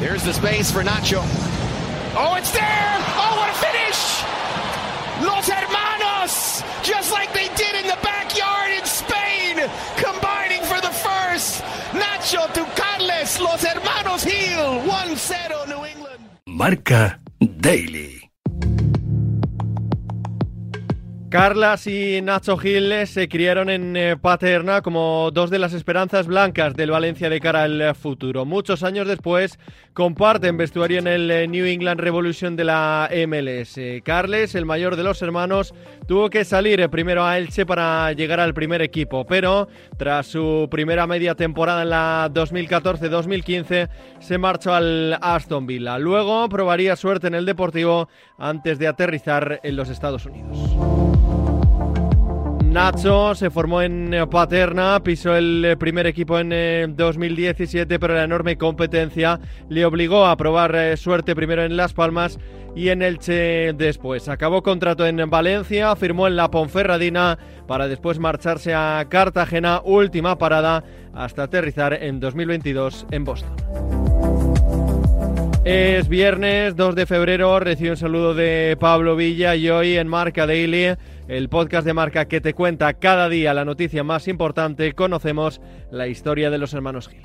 There's the space for Nacho. Oh, it's there! Oh, what a finish! Los hermanos, just like they did in the backyard in Spain, combining for the first. Nacho to Carles, Los hermanos Hill, 1-0 New England. Marca Daily. Carlas y Nacho Gil se criaron en eh, Paterna como dos de las esperanzas blancas del Valencia de cara al futuro. Muchos años después comparten vestuario en el eh, New England Revolution de la MLS. Carles, el mayor de los hermanos, tuvo que salir eh, primero a Elche para llegar al primer equipo, pero tras su primera media temporada en la 2014-2015 se marchó al Aston Villa. Luego probaría suerte en el Deportivo antes de aterrizar en los Estados Unidos. Nacho se formó en Paterna, pisó el primer equipo en 2017, pero la enorme competencia le obligó a probar eh, suerte primero en Las Palmas y en Elche después. Acabó contrato en Valencia, firmó en la Ponferradina para después marcharse a Cartagena, última parada hasta aterrizar en 2022 en Boston. Es viernes 2 de febrero, recibo un saludo de Pablo Villa y hoy en Marca Daily, el podcast de Marca que te cuenta cada día la noticia más importante, conocemos la historia de los hermanos Gil.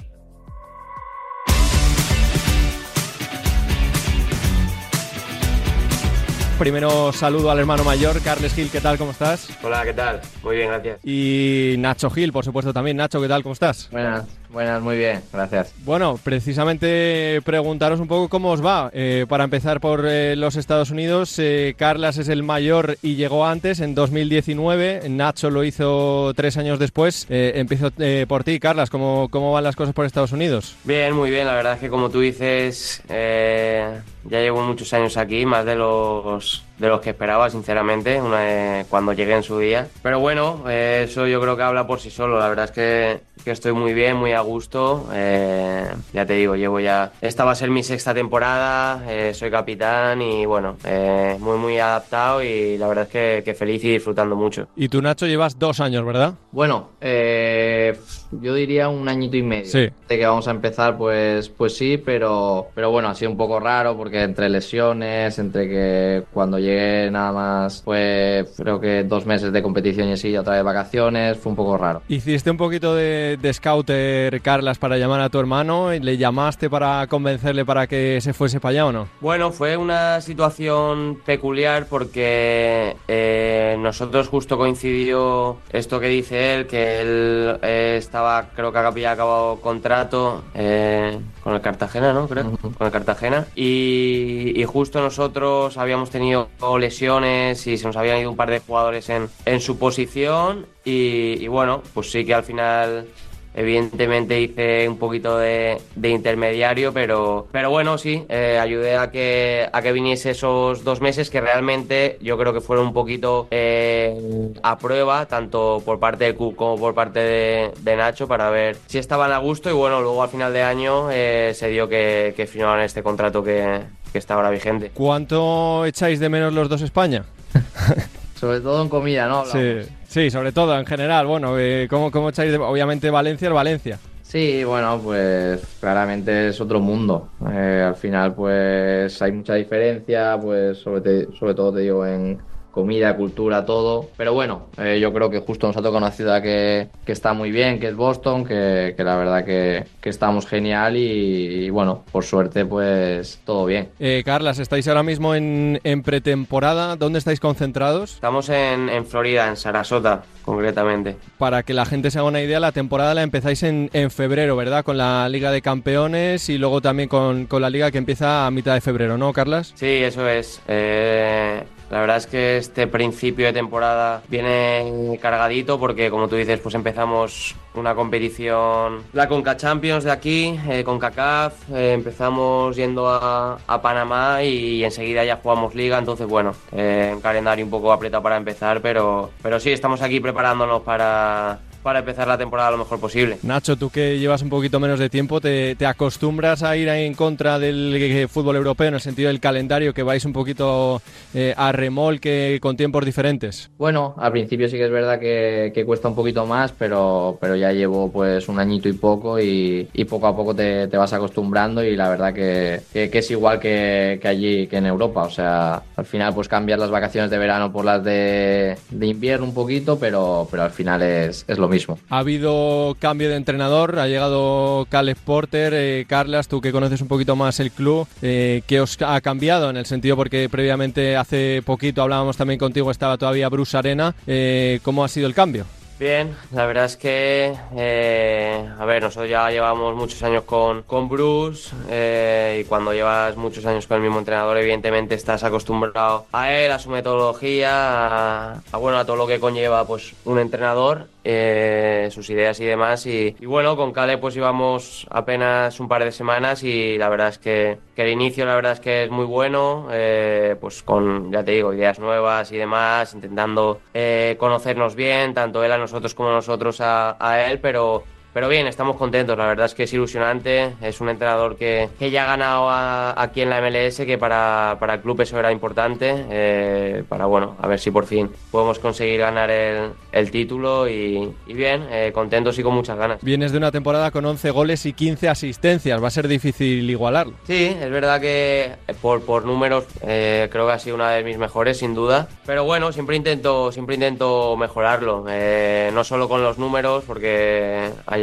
Primero saludo al hermano mayor, Carles Gil, ¿qué tal? ¿Cómo estás? Hola, ¿qué tal? Muy bien, gracias. Y Nacho Gil, por supuesto también. Nacho, ¿qué tal? ¿Cómo estás? Buenas, buenas, muy bien, gracias. Bueno, precisamente preguntaros un poco cómo os va. Eh, para empezar por eh, los Estados Unidos, eh, Carlas es el mayor y llegó antes, en 2019. Nacho lo hizo tres años después. Eh, empiezo eh, por ti, Carlas. ¿cómo, ¿Cómo van las cosas por Estados Unidos? Bien, muy bien. La verdad es que como tú dices, eh, ya llevo muchos años aquí, más de los de los que esperaba, sinceramente, una vez- cuando llegué en su día. Pero bueno, eh, eso yo creo que habla por sí solo. La verdad es que, que estoy muy bien, muy a gusto. Eh, ya te digo, llevo ya... Esta va a ser mi sexta temporada, eh, soy capitán y bueno, eh, muy muy adaptado y la verdad es que, que feliz y disfrutando mucho. Y tú, Nacho, llevas dos años, ¿verdad? Bueno, eh, yo diría un añito y medio. Sí. De que vamos a empezar, pues, pues sí, pero, pero bueno, ha sido un poco raro porque entre lesiones, entre que cuando llegué nada más, pues creo que dos meses de competición y así, otra vez vacaciones, fue un poco raro. Hiciste un poquito de, de scouter, Carlas, para llamar a tu hermano. y ¿Le llamaste para convencerle para que se fuese para allá o no? Bueno, fue una situación peculiar porque eh, nosotros justo coincidió esto que dice él, que él eh, estaba, creo que había acabado contrato eh, con el Cartagena, ¿no? Creo, con el Cartagena. Y, y justo nosotros habíamos tenido lesiones y se nos habían ido un par de jugadores en, en su posición y, y bueno, pues sí que al final Evidentemente hice un poquito de, de intermediario, pero, pero bueno, sí, eh, ayudé a que, a que viniese esos dos meses que realmente yo creo que fueron un poquito eh, a prueba, tanto por parte del club como por parte de, de Nacho, para ver si estaban a gusto y bueno, luego al final de año eh, se dio que, que firmaron este contrato que, que está ahora vigente. ¿Cuánto echáis de menos los dos España? Sobre todo en comida, ¿no? Sí, sí, sobre todo en general. Bueno, eh, ¿cómo, cómo echáis de... Obviamente Valencia es Valencia. Sí, bueno, pues claramente es otro mundo. Eh, al final, pues hay mucha diferencia, pues sobre, te- sobre todo te digo en comida, cultura, todo. Pero bueno, eh, yo creo que justo nos ha tocado una ciudad que, que está muy bien, que es Boston, que, que la verdad que, que estamos genial y, y bueno, por suerte, pues todo bien. Eh, Carlas, estáis ahora mismo en, en pretemporada. ¿Dónde estáis concentrados? Estamos en, en Florida, en Sarasota, concretamente. Para que la gente se haga una idea, la temporada la empezáis en, en febrero, ¿verdad? Con la Liga de Campeones y luego también con, con la Liga que empieza a mitad de febrero, ¿no, Carlas? Sí, eso es. Eh, la verdad es que este principio de temporada viene cargadito porque, como tú dices, pues empezamos una competición, la Conca Champions de aquí, eh, con eh, empezamos yendo a, a Panamá y enseguida ya jugamos Liga, entonces bueno, eh, un calendario un poco apretado para empezar, pero, pero sí, estamos aquí preparándonos para para empezar la temporada lo mejor posible. Nacho, tú que llevas un poquito menos de tiempo, ¿te, te acostumbras a ir en contra del eh, fútbol europeo en el sentido del calendario, que vais un poquito eh, a remolque con tiempos diferentes? Bueno, al principio sí que es verdad que, que cuesta un poquito más, pero, pero ya llevo pues un añito y poco y, y poco a poco te, te, vas acostumbrando y la verdad que, que, que es igual que, allí, que en Europa. O sea, al final pues cambiar las vacaciones de verano por las de, de invierno un poquito, pero, pero al final es, es, lo mismo. Ha habido cambio de entrenador, ha llegado Caleb Porter, eh, Carlas, tú que conoces un poquito más el club, eh, ¿qué os ha cambiado en el sentido porque previamente hace poquito hablábamos también contigo, estaba todavía Bruce Arena, eh, ¿cómo ha sido el cambio? Bien, la verdad es que, eh, a ver, nosotros ya llevamos muchos años con, con Bruce eh, y cuando llevas muchos años con el mismo entrenador, evidentemente estás acostumbrado a él, a su metodología, a, a bueno, a todo lo que conlleva pues un entrenador eh, sus ideas y demás. Y, bueno, con Cale pues íbamos apenas un par de semanas y la verdad es que, que el inicio la verdad es que es muy bueno, eh, pues con, ya te digo, ideas nuevas y demás, intentando eh, conocernos bien, tanto él a nosotros como nosotros a, a él, pero pero bien, estamos contentos, la verdad es que es ilusionante, es un entrenador que, que ya ha ganado a, aquí en la MLS, que para, para, el club eso era importante, eh, para bueno, a ver si por fin podemos conseguir ganar el, el título y, y bien, eh, contentos y con muchas ganas. Vienes de una temporada con 11 goles y 15 asistencias, va a ser difícil igualarlo. Sí, es verdad que por, por números eh, creo que ha sido una de mis mejores, sin duda, pero bueno, siempre intento, siempre intento mejorarlo, eh, no solo con los números, porque hay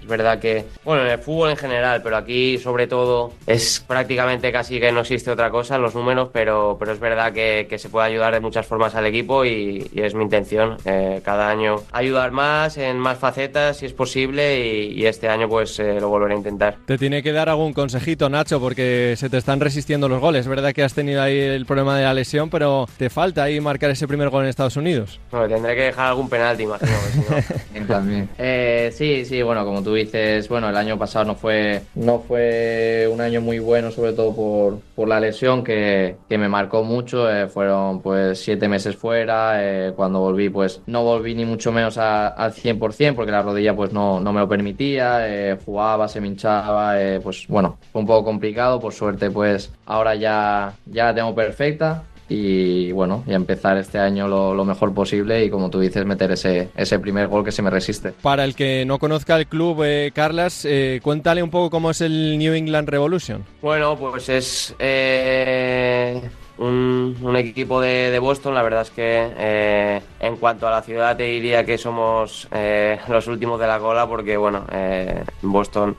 es verdad que, bueno, en el fútbol en general, pero aquí sobre todo es prácticamente casi que no existe otra cosa en los números, pero, pero es verdad que, que se puede ayudar de muchas formas al equipo y, y es mi intención eh, cada año ayudar más en más facetas si es posible y, y este año pues eh, lo volveré a intentar. Te tiene que dar algún consejito, Nacho, porque se te están resistiendo los goles. Es verdad que has tenido ahí el problema de la lesión, pero te falta ahí marcar ese primer gol en Estados Unidos. Bueno, tendré que dejar algún penalti, imagino. si no... También. Eh, sí, sí, bueno, como tú dices, bueno, el año pasado no fue, no fue un año muy bueno, sobre todo por, por la lesión que, que me marcó mucho. Eh, fueron pues siete meses fuera. Eh, cuando volví, pues no volví ni mucho menos a, al 100% porque la rodilla pues no, no me lo permitía. Eh, jugaba, se me hinchaba. pues bueno, fue un poco complicado. Por suerte, pues ahora ya, ya la tengo perfecta y bueno, y empezar este año lo, lo, mejor posible y como tú dices, meter ese, ese primer gol que se me resiste. Para el que no conozca el club, eh, Carlas, eh, cuéntale un poco cómo es el New England Revolution. Bueno, pues es... Eh un, un equipo de, de, Boston. La verdad es que eh, en cuanto a la ciudad te diría que somos eh, los últimos de la cola porque, bueno, eh, Boston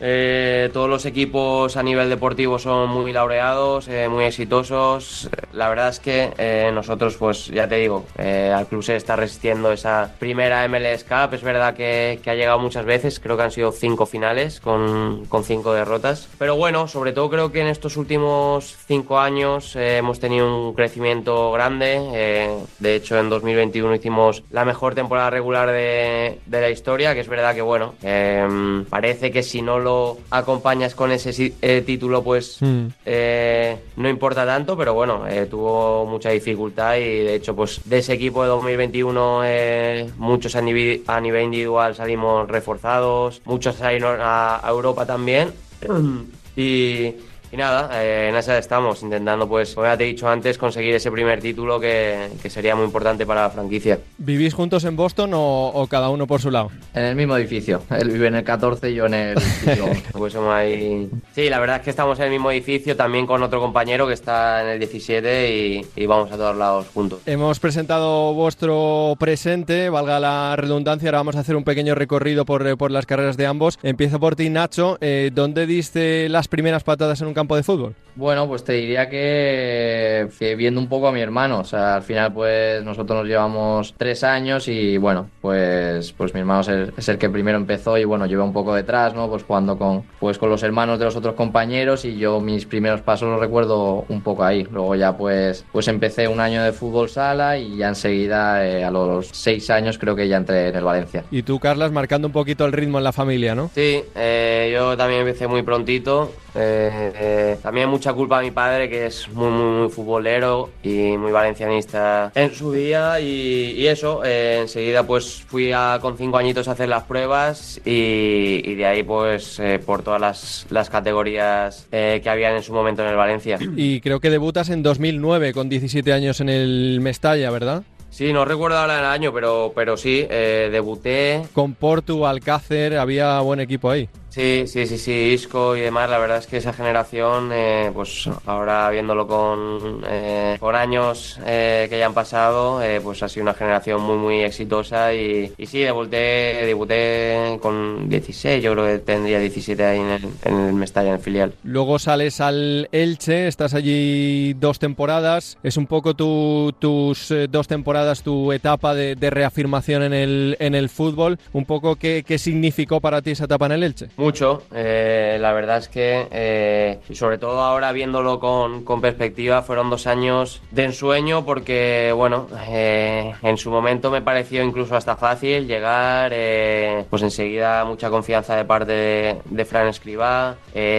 todos los equipos a nivel deportivo son muy laureados, muy exitosos. La verdad es que nosotros, pues ya te digo, al club se está resistiendo esa primera MLS Cup. Es verdad que, que, ha llegado muchas veces, creo que han sido cinco finales con, con cinco derrotas. Pero bueno, sobre todo creo que en estos últimos cinco años hemos tenido un crecimiento grande. Eh, de hecho, en 2021 hicimos la mejor temporada regular de, de la historia, que es verdad que, bueno, eh, parece que si no lo acompañas con ese eh, título, pues mm. no importa tanto, pero bueno, tuvo mucha dificultad y de hecho, pues de ese equipo de 2021, muchos a nivel, a nivel individual salimos reforzados, muchos salieron a, a Europa también. y y nada, eh, en esa estamos, intentando, pues, como ya te he dicho antes, conseguir ese primer título que, que sería muy importante para la franquicia. ¿Vivís juntos en Boston o, o, cada uno por su lado? En el mismo edificio. Él vive en el 14 y yo en el pues somos ahí... Sí, la verdad es que estamos en el mismo edificio, también con otro compañero que está en el 17 y, y vamos a todos lados juntos. Hemos presentado vuestro presente, valga la redundancia, ahora vamos a hacer un pequeño recorrido por, por las carreras de ambos. Empiezo por ti, Nacho. Eh, ¿Dónde diste las primeras patadas en un campo de fútbol? Bueno, pues te diría que, que, viendo un poco a mi hermano, o sea, al final pues nosotros nos llevamos tres años y bueno, pues, pues mi hermano es el, es el que primero empezó y bueno, lleva un poco detrás, ¿no? Pues jugando con, pues con los hermanos de los otros compañeros y yo mis primeros pasos los recuerdo un poco ahí. Luego ya pues, pues empecé un año de fútbol sala y ya enseguida eh, a los seis años creo que ya entré en el Valencia. Y tú, Carlas, marcando un poquito el ritmo en la familia, ¿no? Sí, eh, yo también empecé muy prontito Eh, eh, también mucha culpa a mi padre, que es muy, muy, muy futbolero y muy valencianista en su día. Y, y eso, eh, enseguida pues fui a, con cinco añitos a hacer las pruebas y, y de ahí pues eh, por todas las, las categorías que habían en su momento en el Valencia. Y creo que debutas en 2009 con 17 años en el Mestalla, ¿verdad? Sí, no recuerdo ahora el año, pero, pero sí, eh, debuté. Con Portu, Alcácer, había buen equipo ahí. Sí, sí, sí, sí, Isco y demás. La verdad es que esa generación, eh, pues ahora viéndolo con, eh, con años eh, que ya han pasado, eh, pues ha sido una generación muy, muy exitosa. Y, sí, debuté, debuté con 16, yo creo que tendría 17 ahí en el, en Mestalla, en el filial. Luego sales al Elche, estás allí dos temporadas. Es un poco tu- tus eh, dos temporadas, tu etapa de, de reafirmación en el, en el fútbol. Un poco qué, qué significó para ti esa etapa en el Elche. Mucho, eh, la verdad es que, eh, y sobre todo ahora viéndolo con, con perspectiva, fueron dos años de ensueño porque, bueno, eh, en su momento me pareció incluso hasta fácil llegar, eh, pues enseguida mucha confianza de parte de, de Fran Escribá,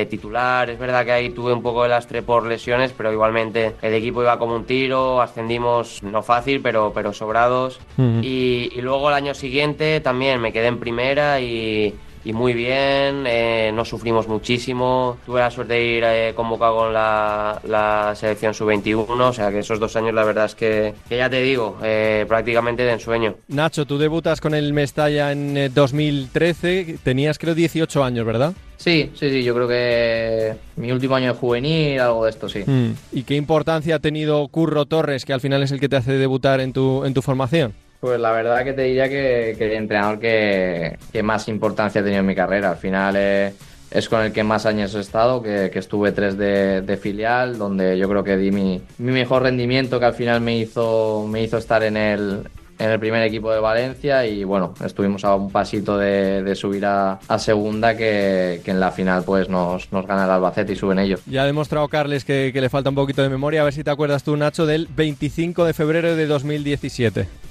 titular, es verdad que ahí tuve un poco de lastre por lesiones, pero igualmente el equipo iba como un tiro, ascendimos no fácil, pero, pero sobrados. Y, y luego el año siguiente también me quedé en primera y, y muy bien, eh, no sufrimos muchísimo. Tuve la suerte de ir eh, convocado con la, la selección sub-21, o sea que esos dos años la verdad es que, que ya te digo, eh, prácticamente de ensueño. Nacho, tú debutas con el Mestalla en eh, 2013. Tenías creo 18 años, ¿verdad? Sí, sí, sí, yo creo que mi último año de juvenil, algo de esto, sí. Mm. ¿Y qué importancia ha tenido Curro Torres, que al final es el que te hace debutar en tu, en tu formación? Pues la verdad que te diría que, el entrenador que, más importancia ha tenido en mi carrera. Al final es con el que más años he estado, que, estuve tres de, filial, donde yo creo que di mi, mejor rendimiento que al final me hizo, me hizo estar en el, primer equipo de Valencia y bueno, estuvimos a un pasito de, subir a, segunda que, en la final pues nos, nos gana el Albacete y suben ellos. Ya ha demostrado Carles que, que le falta un poquito de memoria. A ver si te acuerdas tú, Nacho, del 25 de febrero de 2017.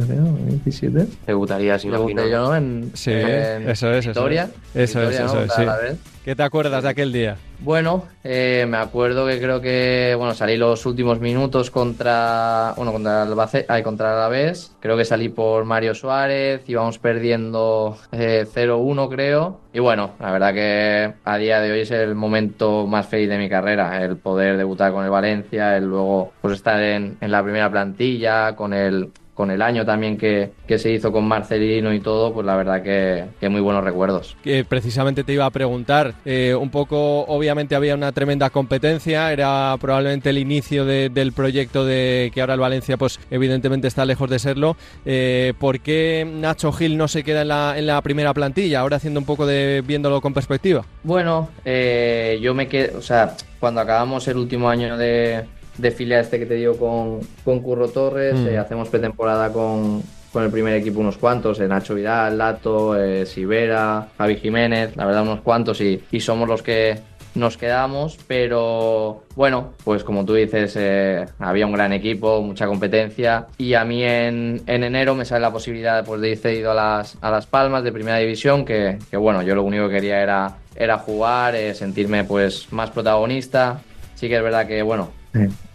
27. Debutarías, imagino. Debuté yo ¿no? en, Sí, en eso es, eso es. ¿Qué te acuerdas de aquel día? Bueno, eh, me acuerdo que creo que bueno salí los últimos minutos contra bueno contra el Albacete, ay, contra Alavés. Creo que salí por Mario Suárez, íbamos perdiendo eh, 0-1 creo. Y bueno, la verdad que a día de hoy es el momento más feliz de mi carrera, el poder debutar con el Valencia, el luego pues estar en, en la primera plantilla, con el con el año también que, que se hizo con Marcelino y todo, pues la verdad que, que muy buenos recuerdos. Que precisamente te iba a preguntar. eh, un poco, obviamente había una tremenda competencia. Era probablemente el inicio de- del proyecto de que ahora el Valencia, pues evidentemente está lejos de serlo. Eh, ¿Por qué Nacho Gil no se queda en la, en la primera plantilla? Ahora haciendo un poco de viéndolo con perspectiva. Bueno, eh, yo me quedé, o sea, cuando acabamos el último año de, de filial este que te digo con, con Curro Torres, Mm. eh, hacemos pretemporada con, con el primer equipo unos cuantos, eh, Nacho Vidal, Lato, eh, Sivera, Javi Jiménez, la verdad unos cuantos y, y somos los que nos quedamos, pero bueno, pues como tú dices, eh, había un gran equipo, mucha competencia y a mí en, en enero me sale la posibilidad pues, de ir cedido a las, a las Palmas de Primera División, que, que bueno, yo lo único que quería era, era jugar, eh, sentirme pues más protagonista. Sí que es verdad que bueno,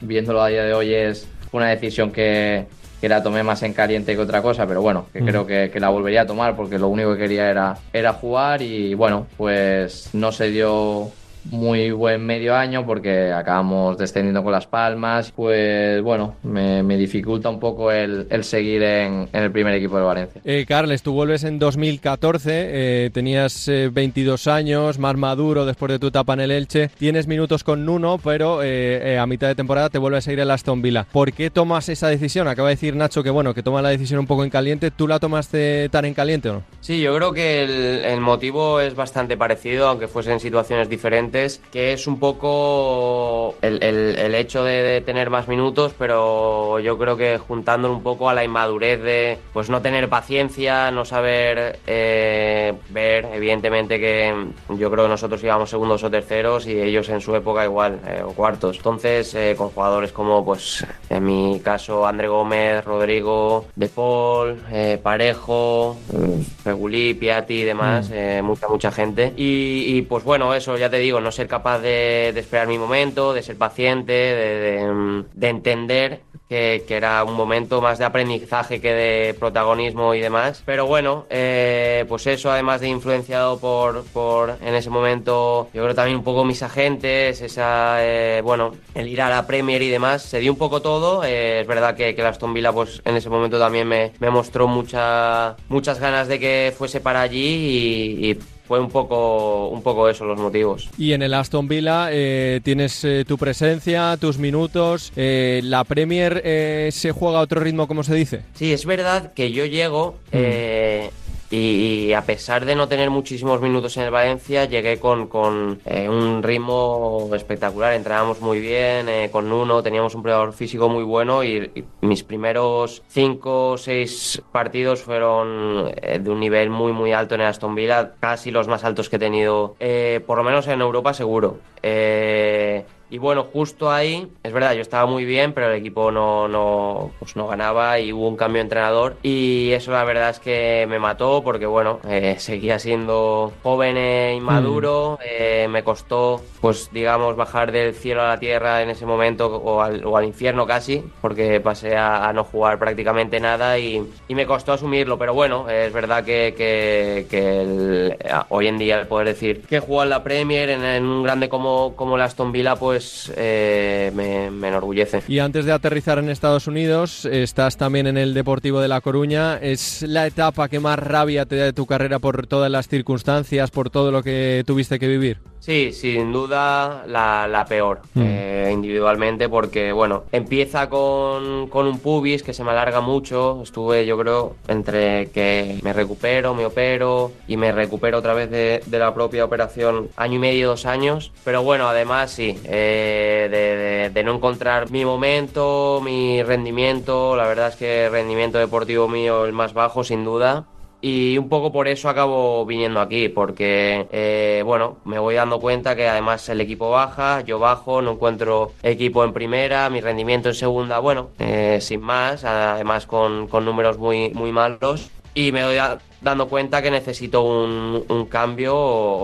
viéndolo a día de hoy es una decisión que, que la tomé más en caliente que otra cosa, pero bueno, que Mm. creo que, que la volvería a tomar porque lo único que quería era, era jugar y bueno, pues no se dio muy buen medio año porque acabamos descendiendo con las palmas, pues bueno, me, me dificulta un poco el, el seguir en, en el primer equipo de Valencia. Eh, Carles, tú vuelves en 2014, eh, tenías eh, 22 años, más maduro después de tu etapa en el Elche, tienes minutos con Nuno, pero eh, eh, a mitad de temporada te vuelves a ir al Aston Villa. ¿Por qué tomas esa decisión? Acaba de decir Nacho que bueno, que toma la decisión un poco en caliente, ¿tú la tomaste tan en caliente o no? Sí, yo creo que el, el motivo es bastante parecido, aunque fuesen situaciones diferentes, que es un poco el, el- el hecho de, de tener más minutos, pero yo creo que juntándolo un poco a la inmadurez de pues no tener paciencia, no saber eh, ver, evidentemente que yo creo que nosotros íbamos segundos o terceros y ellos en su época igual, eh, o cuartos. Entonces, eh, con jugadores como, pues, en mi caso, André Gómez, Rodrigo, De Paul, eh, Parejo, Regulí, Piatti y demás, eh, mucha, mucha gente. Y, y, pues bueno, eso ya te digo, no ser capaz de, esperar mi momento, de ser paciente, de, de entender que, era un momento más de aprendizaje que de protagonismo y demás. Pero bueno, eh, pues eso, además de influenciado por, por, en ese momento, yo creo también un poco mis agentes, esa, eh, bueno, el ir a la Premier y demás, se dio un poco todo. Eh, es verdad que, que la Aston Villa, pues en ese momento también me, me mostró mucha, muchas ganas de que fuese para allí y, y fue un poco, un poco eso los motivos. Y en el Aston Villa eh, tienes eh, tu presencia, tus minutos. Eh, ¿La Premier se juega a otro ritmo, como se dice? Sí, es verdad que yo llego mm. Y, a pesar de no tener muchísimos minutos en el Valencia, llegué con, con eh, un ritmo espectacular. Entrábamos muy bien eh, con Nuno, teníamos un preparador físico muy bueno y, mis primeros cinco o seis partidos fueron eh, de un nivel muy, muy alto en el Aston Villa, casi los más altos que he tenido, por lo menos en Europa seguro. Y bueno, justo ahí, es verdad, yo estaba muy bien, pero el equipo no, no, pues no ganaba y hubo un cambio de entrenador. Y eso la verdad es que me mató porque, bueno, eh, seguía siendo joven e inmaduro. Mm. Eh, me costó, pues digamos, bajar del cielo a la tierra en ese momento o al, o al infierno casi, porque pasé a, no jugar prácticamente nada y, y, me costó asumirlo. Pero bueno, es verdad que, que, que hoy en día poder decir que jugar en la Premier en, en un grande como, como la Aston Villa, pues eh, me, enorgullece. Y antes de aterrizar en Estados Unidos, estás también en el Deportivo de La Coruña. ¿Es la etapa que más rabia te da de tu carrera por todas las circunstancias, por todo lo que tuviste que vivir? Sí, sin duda la, peor mm. eh, individualmente porque, bueno, empieza con, un pubis que se me alarga mucho. Estuve, yo creo, entre que me recupero, me opero y me recupero otra vez de, la propia operación año y medio, dos años. Pero bueno, además sí, eh, de, no encontrar mi momento, mi rendimiento. La verdad es que el rendimiento deportivo mío el más bajo, sin duda y un poco por eso acabo viniendo aquí, porque, eh, bueno, me voy dando cuenta que además el equipo baja, yo bajo, no encuentro equipo en primera, mi rendimiento en segunda, bueno, eh, sin más, además con, con números muy, muy malos y me doy dando cuenta que necesito un, un cambio,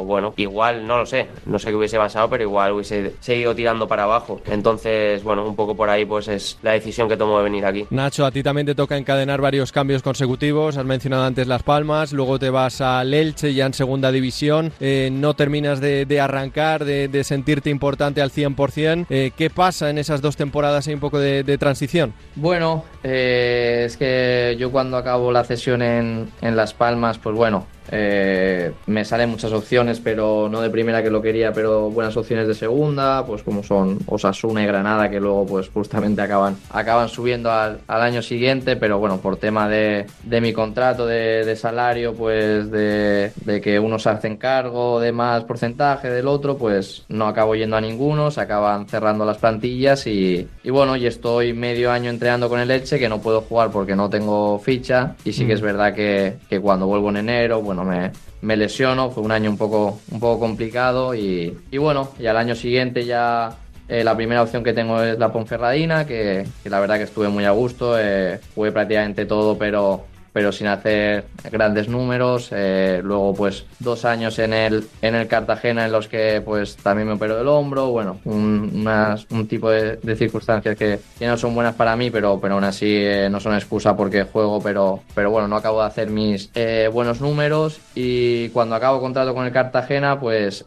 bueno, igual, no lo sé, no sé qué hubiese pasado, pero igual hubiese seguido tirando para abajo. Entonces, bueno, un poco por ahí pues es la decisión que tomo de venir aquí. Nacho, a ti también te toca encadenar varios cambios consecutivos, has mencionado antes Las Palmas, luego te vas a Elche ya en segunda división, eh, no terminas de, arrancar, de, sentirte importante al 100%. Eh, ¿Qué pasa en esas dos temporadas y un poco de, transición? Bueno, eh, es que yo cuando acabo la cesión en, en Las Palmas, Palmas, pues bueno, eh, me salen muchas opciones, pero no de primera que lo quería, pero buenas opciones de segunda, pues como son Osasuna y Granada, que luego pues justamente acaban, acaban subiendo al, año siguiente, pero bueno, por tema de, mi contrato de, salario, pues de, que unos hacen cargo de más porcentaje del otro, pues no acabo yendo a ninguno, se acaban cerrando las plantillas y, bueno, y estoy medio año entrenando con el Leche, que no puedo jugar porque no tengo ficha, y sí que es mm. verdad que, que cuando vuelvo en enero, bueno, me, me lesiono, fue un año un poco, un poco complicado y, y bueno, y al año siguiente ya eh, la primera opción que tengo es la Ponferradina, que, la verdad que estuve muy a gusto, eh, jugué prácticamente todo, pero pero sin hacer grandes números. Eh, luego, pues, dos años en el, en el Cartagena en los que, pues, también me operó el hombro. Bueno, un, un tipo de, circunstancias que, que, no son buenas para mí, pero, pero aún así eh, no son excusa porque juego, pero, pero bueno, no acabo de hacer mis eh, buenos números. Y cuando acabo contrato con el Cartagena, pues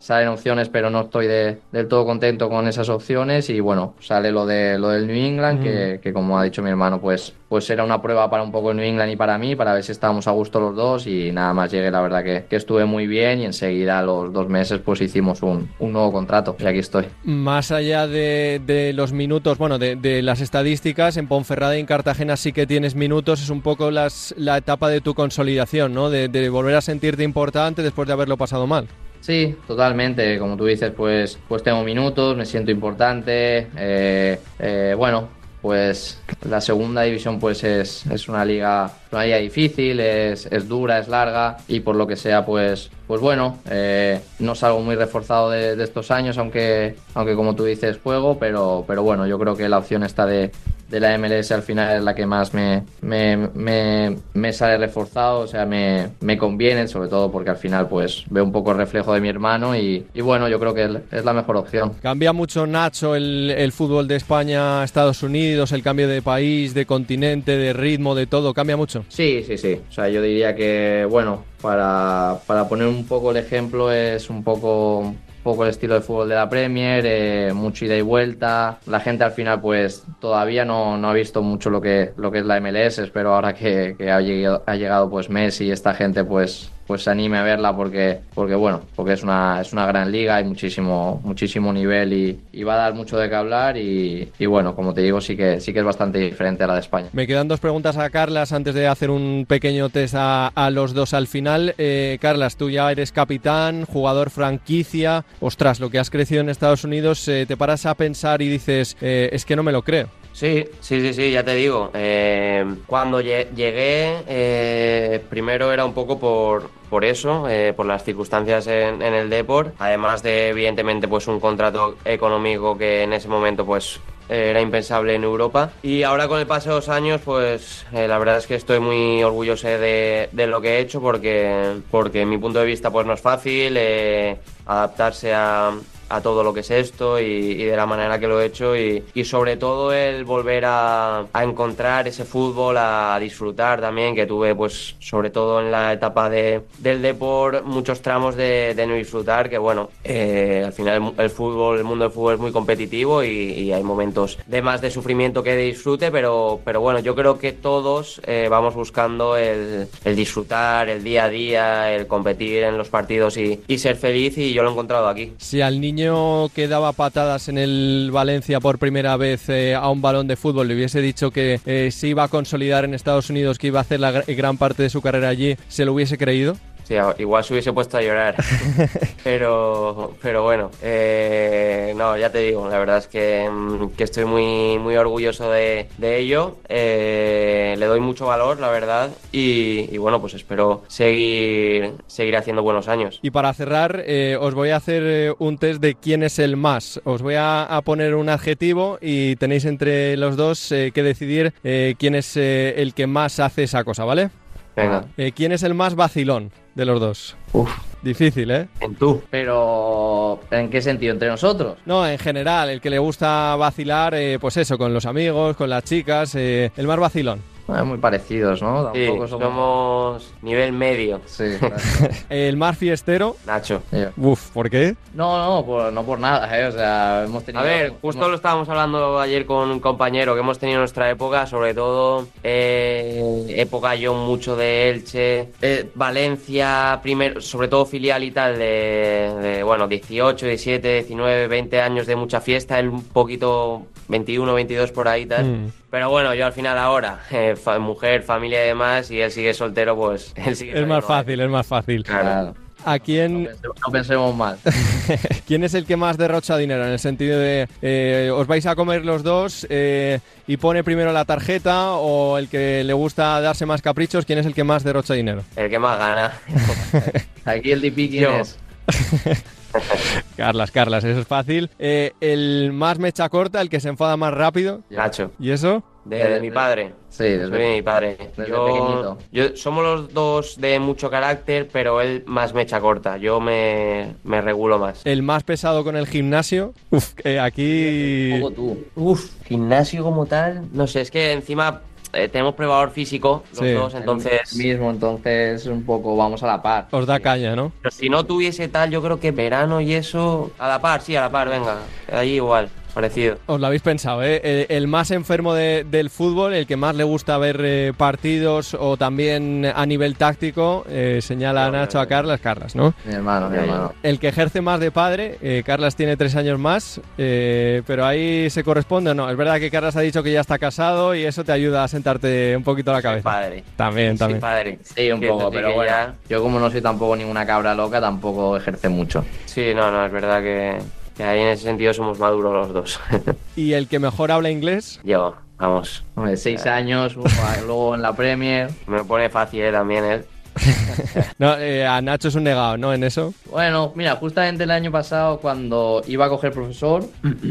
salen opciones, pero no estoy del todo contento con esas opciones y bueno, sale lo de lo del New England, que, como ha dicho mi hermano, pues, pues era una prueba para un poco el New England y para mí, para ver si estábamos a gusto los dos y nada más llegué, la verdad que, estuve muy bien y enseguida a los dos meses pues hicimos un, nuevo contrato y aquí estoy. Más allá de, los minutos, bueno, de, las estadísticas, en Ponferrada y en Cartagena sí que tienes minutos, es un poco las, la etapa de tu consolidación, ¿no? De, de volver a sentirte importante después de haberlo pasado mal. Sí, totalmente. Como tú dices, pues, pues tengo minutos, me siento importante. Eh, eh, bueno, pues la segunda división pues es, es una liga una liga difícil, es, es, dura, es larga y por lo que sea pues pues bueno, eh, no salgo muy reforzado de, estos años, aunque, aunque como tú dices juego, pero, pero bueno, yo creo que la opción está de, de la MLS al final es la que más me, me, me, me sale reforzado, o sea, me, me conviene, sobre todo porque al final pues veo un poco el reflejo de mi hermano y, y bueno, yo creo que es la mejor opción. Cambia mucho Nacho el, el fútbol de España a Estados Unidos, el cambio de país, de continente, de ritmo, de todo, cambia mucho. Sí, sí, sí. O sea, yo diría que, bueno, para, para poner un poco el ejemplo, es un poco poco el estilo de fútbol de la Premier, eh, mucho ida y vuelta. La gente al final pues todavía no, no, ha visto mucho lo que, lo que es la MLS, espero ahora que, que ha, llegado, ha llegado pues Messi esta gente pues pues se anime a verla porque, porque bueno, porque es una, es una gran liga, hay muchísimo, muchísimo nivel y, va a dar mucho de qué hablar y, bueno, como te digo, sí que, sí que es bastante diferente a la de España. Me quedan dos preguntas a Carlas antes de hacer un pequeño test a, a los dos al final. Eh, Carlas, tú ya eres capitán, jugador franquicia, ostras, lo que has crecido en Estados Unidos, eh, te paras a pensar y dices, eh, es que no me lo creo. Sí, sí, sí, sí, ya te digo. Eh, cuando llegué, eh, primero era un poco por, por eso, eh, por las circunstancias en, el Deport, además de evidentemente pues un contrato económico que en ese momento pues era impensable en Europa. Y ahora con el paso de los años, pues la verdad es que estoy muy orgulloso de, de, lo que he hecho porque, porque mi punto de vista pues no es fácil adaptarse a, a todo lo que es esto y, de la manera que lo he hecho y, sobre todo el volver a, encontrar ese fútbol, a disfrutar también, que tuve pues sobre todo en la etapa de, del deporte muchos tramos de, de no disfrutar, que bueno, eh, al final el, fútbol, el mundo del fútbol es muy competitivo y, hay momentos de más de sufrimiento que de disfrute, pero, pero bueno, yo creo que todos eh, vamos buscando el, el, disfrutar, el día a día, el competir en los partidos y, y ser feliz y yo lo he encontrado aquí. Si al niño que daba patadas en el Valencia por primera vez eh, a un balón de fútbol le hubiese dicho que eh, se iba a consolidar en Estados Unidos, que iba a hacer la gran parte de su carrera allí, ¿se lo hubiese creído? Igual se hubiese puesto a llorar. pero, pero bueno, eh, no, ya te digo, la verdad es que, que estoy muy, muy orgulloso de, de ello. Eh, le doy mucho valor, la verdad. Y, y, bueno, pues espero seguir, seguir haciendo buenos años. Y para cerrar, eh, os voy a hacer un test de quién es el más. Os voy a, a poner un adjetivo y tenéis entre los dos que decidir quién es el que más hace esa cosa, ¿vale? Venga. ¿Quién es el más vacilón de los dos? Uf. Difícil, ¿eh? En tú. Pero, ¿en qué sentido? ¿Entre nosotros? No, en general, el que le gusta vacilar, eh, pues eso, con los amigos, con las chicas, eh, el más vacilón. muy parecidos, ¿no? Sí, somos... somos... nivel medio. Sí, claro. el más fiestero. Nacho. Yeah. Uf, ¿por qué? No, no, por, no por nada, ¿eh? O sea, hemos tenido. A ver, justo hemos... lo estábamos hablando ayer con un compañero que hemos tenido en nuestra época, sobre todo eh, época yo mucho de Elche, eh, Valencia, primero, sobre todo filial y tal, de, de, bueno, 18, 17, 19, 20 años de mucha fiesta, él un poquito 21, 22 por ahí tal. Mm. Pero bueno, yo al final ahora, eh, fa mujer, familia y demás, y él sigue soltero, pues él sigue Es más fácil, es más fácil. Claro. ¿A quién... No pensemos, no pensemos mal. ¿Quién es el que más derrocha dinero? En el sentido de, eh, os vais a comer los dos eh, y pone primero la tarjeta o el que le gusta darse más caprichos, ¿quién es el que más derrocha dinero? El que más gana. Aquí el DP, ¿quién Yo. es? Carlas, Carlas, eso es fácil. Eh, el más mecha corta, el que se enfada más rápido. Nacho. ¿Y eso? De, de, de mi padre. Sí, desde, Soy de mi padre. Desde yo, pequeñito. yo, somos los dos de mucho carácter, pero él más mecha corta. Yo me, me regulo más. El más pesado con el gimnasio. Uf, eh, aquí. Un poco tú. Uf, gimnasio como tal. No sé, es que encima eh, tenemos probador físico los Sí. dos, entonces. El mismo, entonces un poco vamos a la par. Os da caña, ¿no? Pero si no tuviese tal, yo creo que verano y eso. A la par, sí, a la par, venga. Allí igual, parecido. Os lo habéis pensado, ¿eh? El, el más enfermo de- del fútbol, el que más le gusta ver eh, partidos o también a nivel táctico, eh, señala a Nacho a Carlas, Carlas, ¿no? Mi hermano, mi hermano. El que ejerce más de padre, eh, Carlas tiene tres años más, eh, pero ahí se corresponde o no. Es verdad que Carlas ha dicho que ya está casado y eso te ayuda a sentarte un poquito la cabeza. Padre. También, también. padre. Sí, un poco, pero bueno. ya- Yo como no soy tampoco ninguna cabra loca, tampoco ejerce mucho. Sí, no, no, es verdad que, que ahí en ese sentido somos maduros los dos. Y el que mejor habla inglés, Yo, vamos. Hombre, seis años, luego en la Premier. Me lo pone fácil eh, también él. no, eh, a Nacho es un negado, ¿no? En eso. Bueno, mira, justamente el año pasado cuando iba a coger profesor,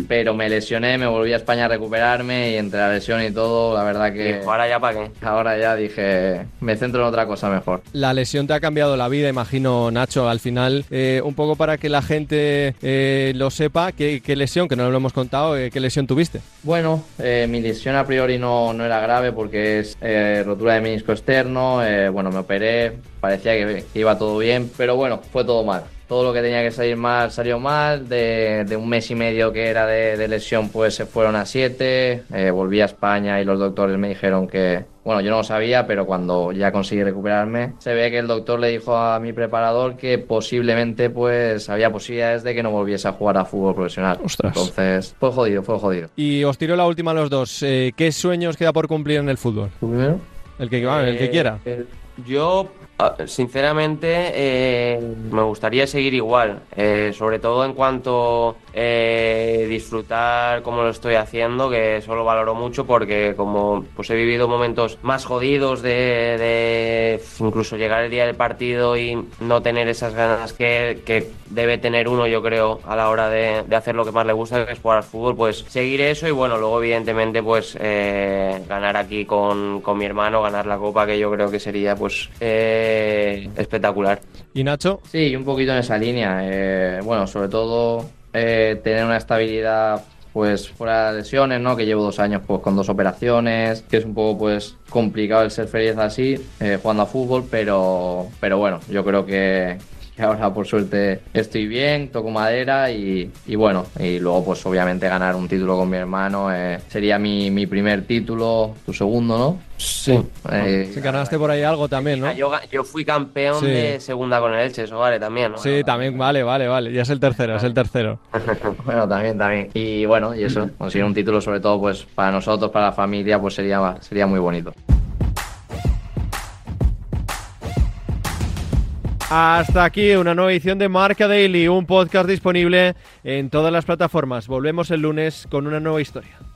pero me lesioné, me volví a España a recuperarme y entre la lesión y todo, la verdad que... ahora ya para qué. Ahora ya dije, me centro en otra cosa mejor. La lesión te ha cambiado la vida, imagino, Nacho. Al final, eh, un poco para que la gente eh, lo sepa, ¿qué, lesión, que no lo hemos contado, eh, qué lesión tuviste? Bueno, mi lesión a priori no, no era grave porque es rotura de menisco externo, bueno, me operé, parecía que, iba todo bien, pero bueno, fue todo mal todo lo que tenía que salir mal salió mal. De, un mes y medio que era de, lesión, pues se fueron a siete. Eh, volví a España y los doctores me dijeron que, bueno, yo no lo sabía, pero cuando ya conseguí recuperarme, se ve que el doctor le dijo a mi preparador que posiblemente, pues, había posibilidades de que no volviese a jugar a fútbol profesional. Entonces, fue jodido, fue jodido. Y os tiro la última a los dos. Eh, ¿Qué sueños queda por cumplir en el fútbol? primero? El que, el que quiera. Eh, yo Ah, sinceramente, eh, me gustaría seguir igual, eh, sobre todo en cuanto eh, disfrutar como lo estoy haciendo, que eso lo valoro mucho porque como pues he vivido momentos más jodidos de, incluso llegar el día del partido y no tener esas ganas que, debe tener uno, yo creo, a la hora de, hacer lo que más le gusta, que es jugar al fútbol, pues seguir eso y bueno, luego evidentemente pues ganar aquí con, con, mi hermano, ganar la copa, que yo creo que sería pues espectacular. ¿Y Nacho? Sí, un poquito en esa línea. Eh, bueno, sobre todo eh, tener una estabilidad pues fuera de lesiones, ¿no? Que llevo dos años pues con dos operaciones, que es un poco pues complicado el ser feliz así, eh, jugando a fútbol, pero, pero bueno, yo creo que, ahora por suerte estoy bien, toco madera y, bueno, y luego pues obviamente ganar un título con mi hermano eh, sería mi, mi, primer título, tu segundo, ¿no? Sí. Eh, ganaste por ahí algo también, ¿no? Yo, yo fui campeón de segunda con el Elche, eso vale también, ¿no? Sí, también vale, vale, vale. Ya es el tercero, es el tercero. bueno, también, también. Y bueno, y eso, conseguir un título sobre todo pues para nosotros, para la familia, pues sería, sería muy bonito. Hasta aquí una nueva edición de Marca Daily, un podcast disponible en todas las plataformas. Volvemos el lunes con una nueva historia.